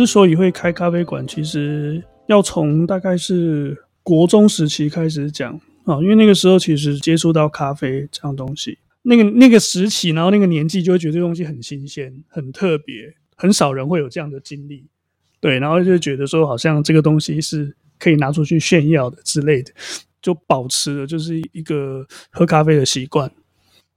之所以会开咖啡馆，其实要从大概是国中时期开始讲啊，因为那个时候其实接触到咖啡这样东西，那个那个时期，然后那个年纪就会觉得这东西很新鲜、很特别，很少人会有这样的经历，对，然后就觉得说好像这个东西是可以拿出去炫耀的之类的，就保持了就是一个喝咖啡的习惯。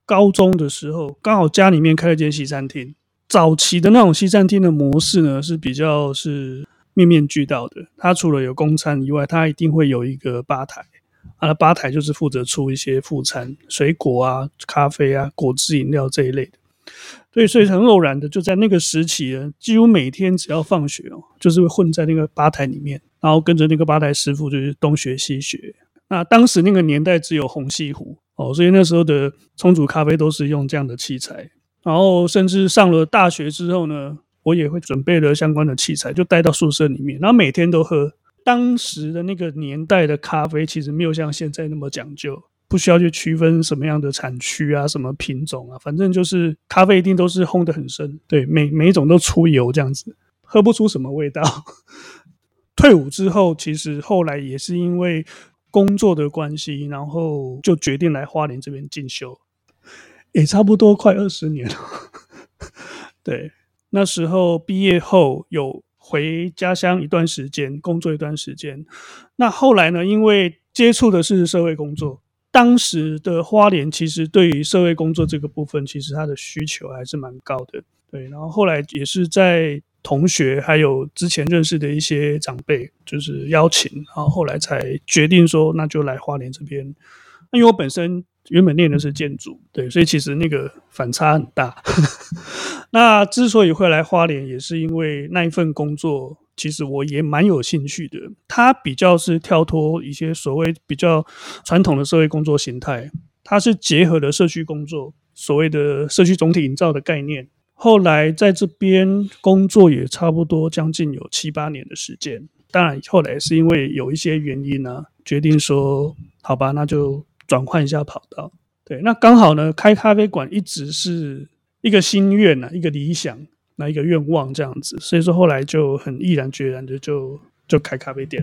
高中的时候，刚好家里面开了间西餐厅。早期的那种西餐厅的模式呢，是比较是面面俱到的。它除了有公餐以外，它一定会有一个吧台。啊，吧台就是负责出一些副餐，水果啊、咖啡啊、果汁饮料这一类的。对，所以很偶然的，就在那个时期呢，几乎每天只要放学哦，就是会混在那个吧台里面，然后跟着那个吧台师傅就是东学西学。那当时那个年代只有虹吸壶哦，所以那时候的冲煮咖啡都是用这样的器材。然后甚至上了大学之后呢，我也会准备了相关的器材，就带到宿舍里面，然后每天都喝。当时的那个年代的咖啡其实没有像现在那么讲究，不需要去区分什么样的产区啊、什么品种啊，反正就是咖啡一定都是烘得很深，对，每每一种都出油这样子，喝不出什么味道。退伍之后，其实后来也是因为工作的关系，然后就决定来花莲这边进修。也差不多快二十年了，对，那时候毕业后有回家乡一段时间工作一段时间，那后来呢，因为接触的是社会工作，当时的花莲其实对于社会工作这个部分，其实它的需求还是蛮高的，对，然后后来也是在同学还有之前认识的一些长辈就是邀请，然后后来才决定说那就来花莲这边，因为我本身。原本念的是建筑，对，所以其实那个反差很大。那之所以会来花莲，也是因为那一份工作，其实我也蛮有兴趣的。它比较是跳脱一些所谓比较传统的社会工作形态，它是结合了社区工作，所谓的社区总体营造的概念。后来在这边工作也差不多将近有七八年的时间。当然后来是因为有一些原因呢、啊，决定说好吧，那就。转换一下跑道，对，那刚好呢，开咖啡馆一直是一个心愿呐，一个理想，那一个愿望这样子，所以说后来就很毅然决然的就就开咖啡店，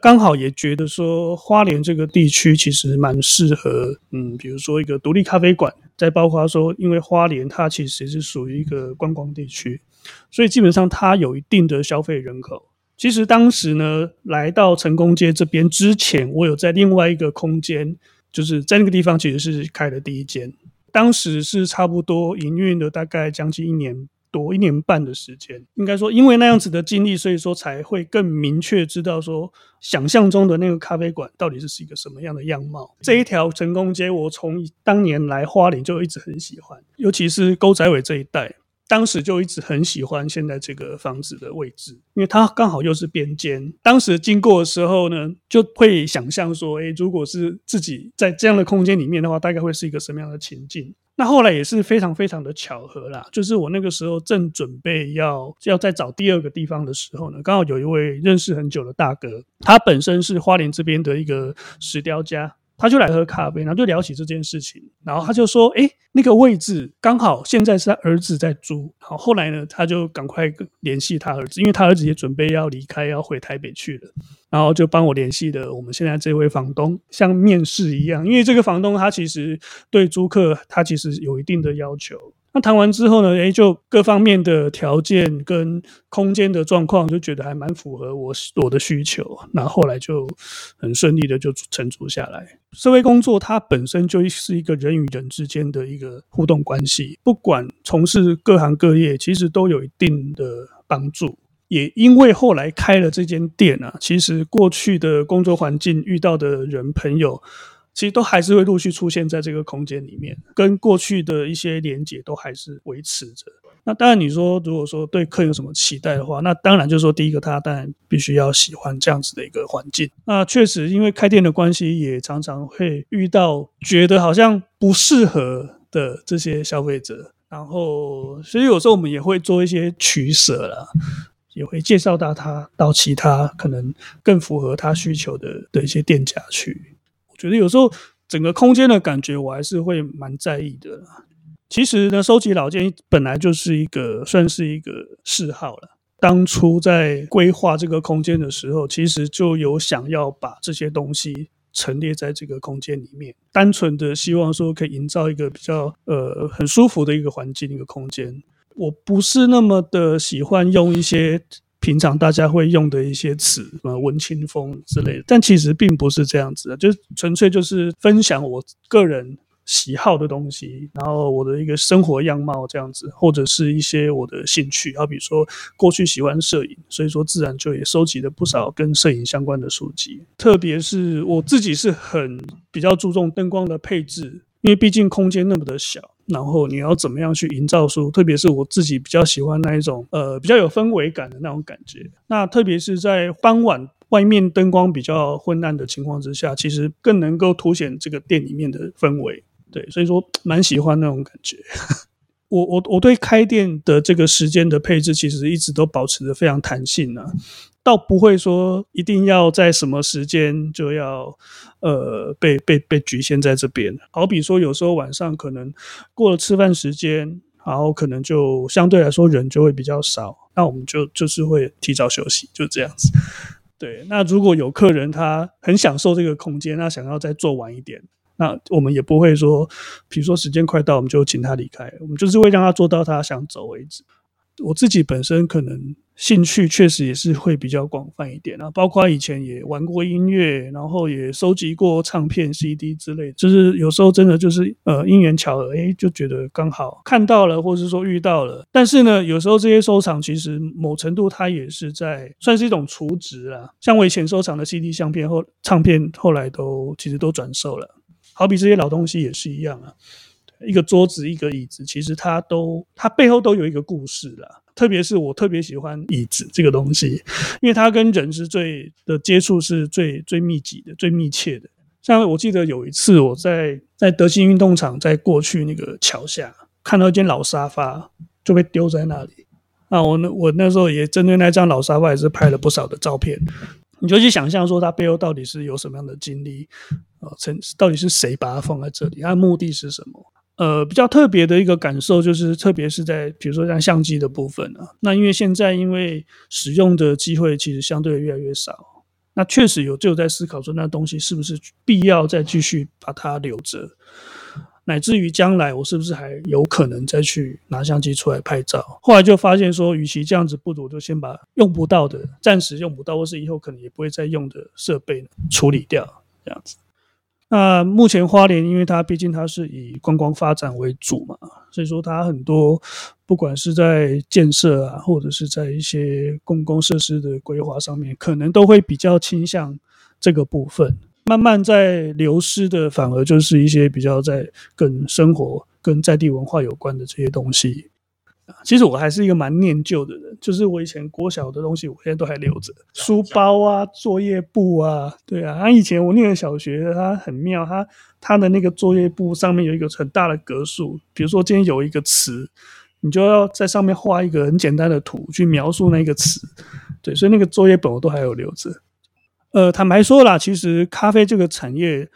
刚好也觉得说花莲这个地区其实蛮适合，嗯，比如说一个独立咖啡馆，再包括说，因为花莲它其实是属于一个观光地区，所以基本上它有一定的消费人口。其实当时呢，来到成功街这边之前，我有在另外一个空间。就是在那个地方，其实是开了第一间，当时是差不多营运了大概将近一年多、一年半的时间。应该说，因为那样子的经历，所以说才会更明确知道说，想象中的那个咖啡馆到底是是一个什么样的样貌。这一条成功街，我从当年来花莲就一直很喜欢，尤其是沟仔尾这一带。当时就一直很喜欢现在这个房子的位置，因为它刚好又是边间。当时经过的时候呢，就会想象说，诶，如果是自己在这样的空间里面的话，大概会是一个什么样的情境？那后来也是非常非常的巧合啦，就是我那个时候正准备要要再找第二个地方的时候呢，刚好有一位认识很久的大哥，他本身是花莲这边的一个石雕家。他就来喝咖啡，然后就聊起这件事情，然后他就说：“哎，那个位置刚好现在是他儿子在租。”好，后来呢，他就赶快联系他儿子，因为他儿子也准备要离开，要回台北去了，然后就帮我联系的我们现在这位房东，像面试一样，因为这个房东他其实对租客他其实有一定的要求。那谈完之后呢，诶，就各方面的条件跟空间的状况，就觉得还蛮符合我我的需求。那后来就很顺利的就承租下来。社会工作它本身就是一个人与人之间的一个互动关系，不管从事各行各业，其实都有一定的帮助。也因为后来开了这间店啊，其实过去的工作环境遇到的人朋友。其实都还是会陆续出现在这个空间里面，跟过去的一些连结都还是维持着。那当然，你说如果说对客有什么期待的话，那当然就是说，第一个他当然必须要喜欢这样子的一个环境。那确实，因为开店的关系，也常常会遇到觉得好像不适合的这些消费者。然后，所以有时候我们也会做一些取舍啦，也会介绍到他到其他可能更符合他需求的的一些店家去。觉得有时候整个空间的感觉，我还是会蛮在意的。其实呢，收集老件本来就是一个算是一个嗜好了。当初在规划这个空间的时候，其实就有想要把这些东西陈列在这个空间里面，单纯的希望说可以营造一个比较呃很舒服的一个环境、一个空间。我不是那么的喜欢用一些平常大家会用的一些词，什么文青风之类的，但其实并不是这样子的，就纯粹就是分享我个人。喜好的东西，然后我的一个生活样貌这样子，或者是一些我的兴趣，好比说过去喜欢摄影，所以说自然就也收集了不少跟摄影相关的书籍。特别是我自己是很比较注重灯光的配置，因为毕竟空间那么的小，然后你要怎么样去营造出，特别是我自己比较喜欢那一种呃比较有氛围感的那种感觉。那特别是在傍晚外面灯光比较昏暗的情况之下，其实更能够凸显这个店里面的氛围。对，所以说蛮喜欢那种感觉。我我我对开店的这个时间的配置，其实一直都保持着非常弹性呢、倒不会说一定要在什么时间就要呃被被被局限在这边。好比说，有时候晚上可能过了吃饭时间，然后可能就相对来说人就会比较少，那我们就就是会提早休息，就这样子。对，那如果有客人他很享受这个空间，那想要再做晚一点。那我们也不会说，比如说时间快到，我们就请他离开，我们就是会让他做到他想走为止。我自己本身可能兴趣确实也是会比较广泛一点啊，包括以前也玩过音乐，然后也收集过唱片、CD 之类的，就是有时候真的就是呃因缘巧合，诶，就觉得刚好看到了，或者是说遇到了。但是呢，有时候这些收藏其实某程度它也是在算是一种储值啦。像我以前收藏的 CD、相片后唱片，后来都其实都转售了。好比这些老东西也是一样啊，一个桌子，一个椅子，其实它都它背后都有一个故事啦。特别是我特别喜欢椅子这个东西，因为它跟人是最的接触是最最密集的、最密切的。像我记得有一次我在在德兴运动场，在过去那个桥下看到一间老沙发就被丢在那里，那我那我那时候也针对那张老沙发也是拍了不少的照片。你就去想象说，它背后到底是有什么样的经历啊？曾到底是谁把它放在这里？它的目的是什么？呃，比较特别的一个感受就是，特别是在比如说像相机的部分啊，那因为现在因为使用的机会其实相对越来越少，那确实有就在思考说，那东西是不是必要再继续把它留着？乃至于将来我是不是还有可能再去拿相机出来拍照？后来就发现说，与其这样子，不如就先把用不到的、暂时用不到，或是以后可能也不会再用的设备处理掉，这样子。那目前花莲，因为它毕竟它是以观光发展为主嘛，所以说它很多不管是在建设啊，或者是在一些公共设施的规划上面，可能都会比较倾向这个部分。慢慢在流失的，反而就是一些比较在跟生活、跟在地文化有关的这些东西。其实我还是一个蛮念旧的人，就是我以前国小的东西，我现在都还留着，书包啊、作业簿啊，对啊。他以前我念的小学，它很妙，它它的那个作业簿上面有一个很大的格数，比如说今天有一个词，你就要在上面画一个很简单的图去描述那个词，对，所以那个作业本我都还有留着。呃，坦白说啦，其实咖啡这个产业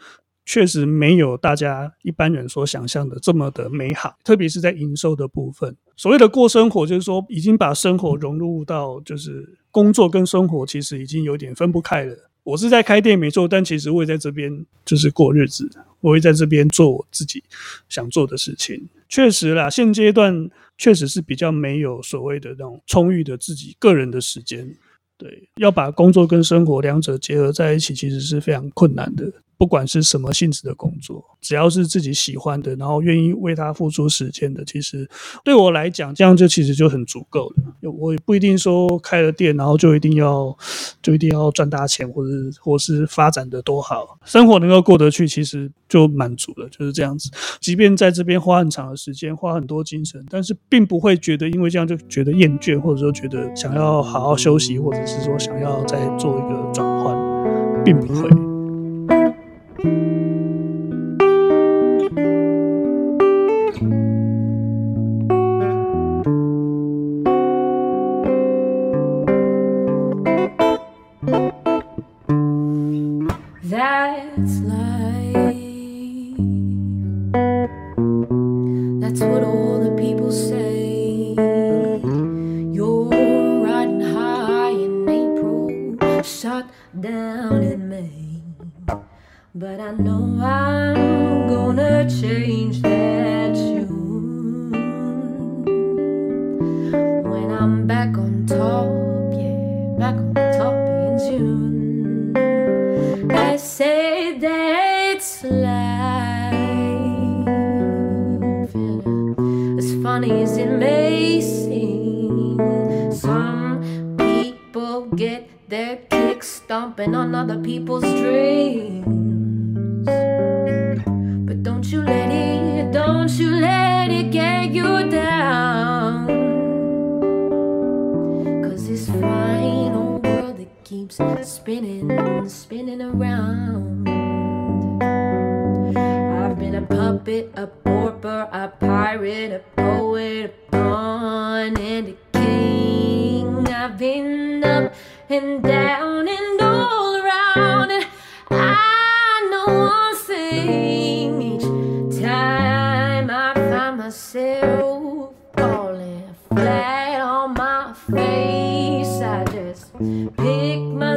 确实没有大家一般人所想象的这么的美好，特别是在营收的部分。所谓的过生活，就是说已经把生活融入到，就是工作跟生活其实已经有点分不开了。我是在开店没错，但其实我也在这边就是过日子，我会在这边做我自己想做的事情。确实啦，现阶段确实是比较没有所谓的那种充裕的自己个人的时间。对，要把工作跟生活两者结合在一起，其实是非常困难的。不管是什么性质的工作，只要是自己喜欢的，然后愿意为他付出时间的，其实对我来讲，这样就其实就很足够了。我也不一定说开了店，然后就一定要就一定要赚大钱，或者或是发展的多好，生活能够过得去，其实就满足了，就是这样子。即便在这边花很长的时间，花很多精神，但是并不会觉得因为这样就觉得厌倦，或者说觉得想要好好休息，或者是说想要再做一个转换，并不会。I'm gonna change that tune when I'm back on top, yeah, back on top in June. They say that it's life, and as funny as it may seem, some people get their kicks stomping on other people's dreams. Don't you let it, don't you let it get you down. Cause this fine old world that keeps spinning, spinning around. I've been a puppet, a pauper, a pirate, a poet, a pawn, and a king. I've been up and down and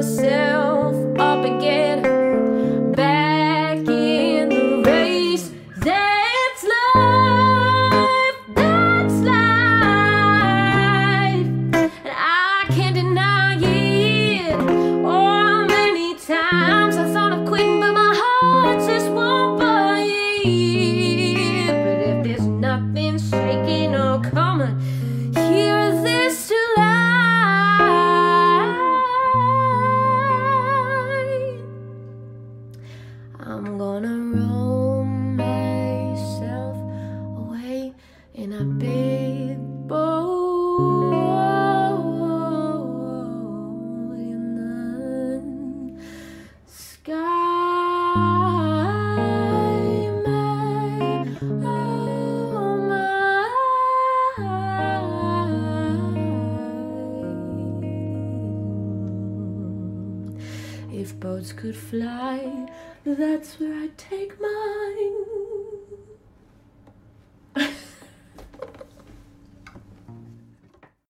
up again back in the race. That's life, that's life, and I can't deny it. Oh, many times I thought of quitting, but my heart just won't. But if there's nothing shaking or coming, If boats could fly, that's where I'd take mine.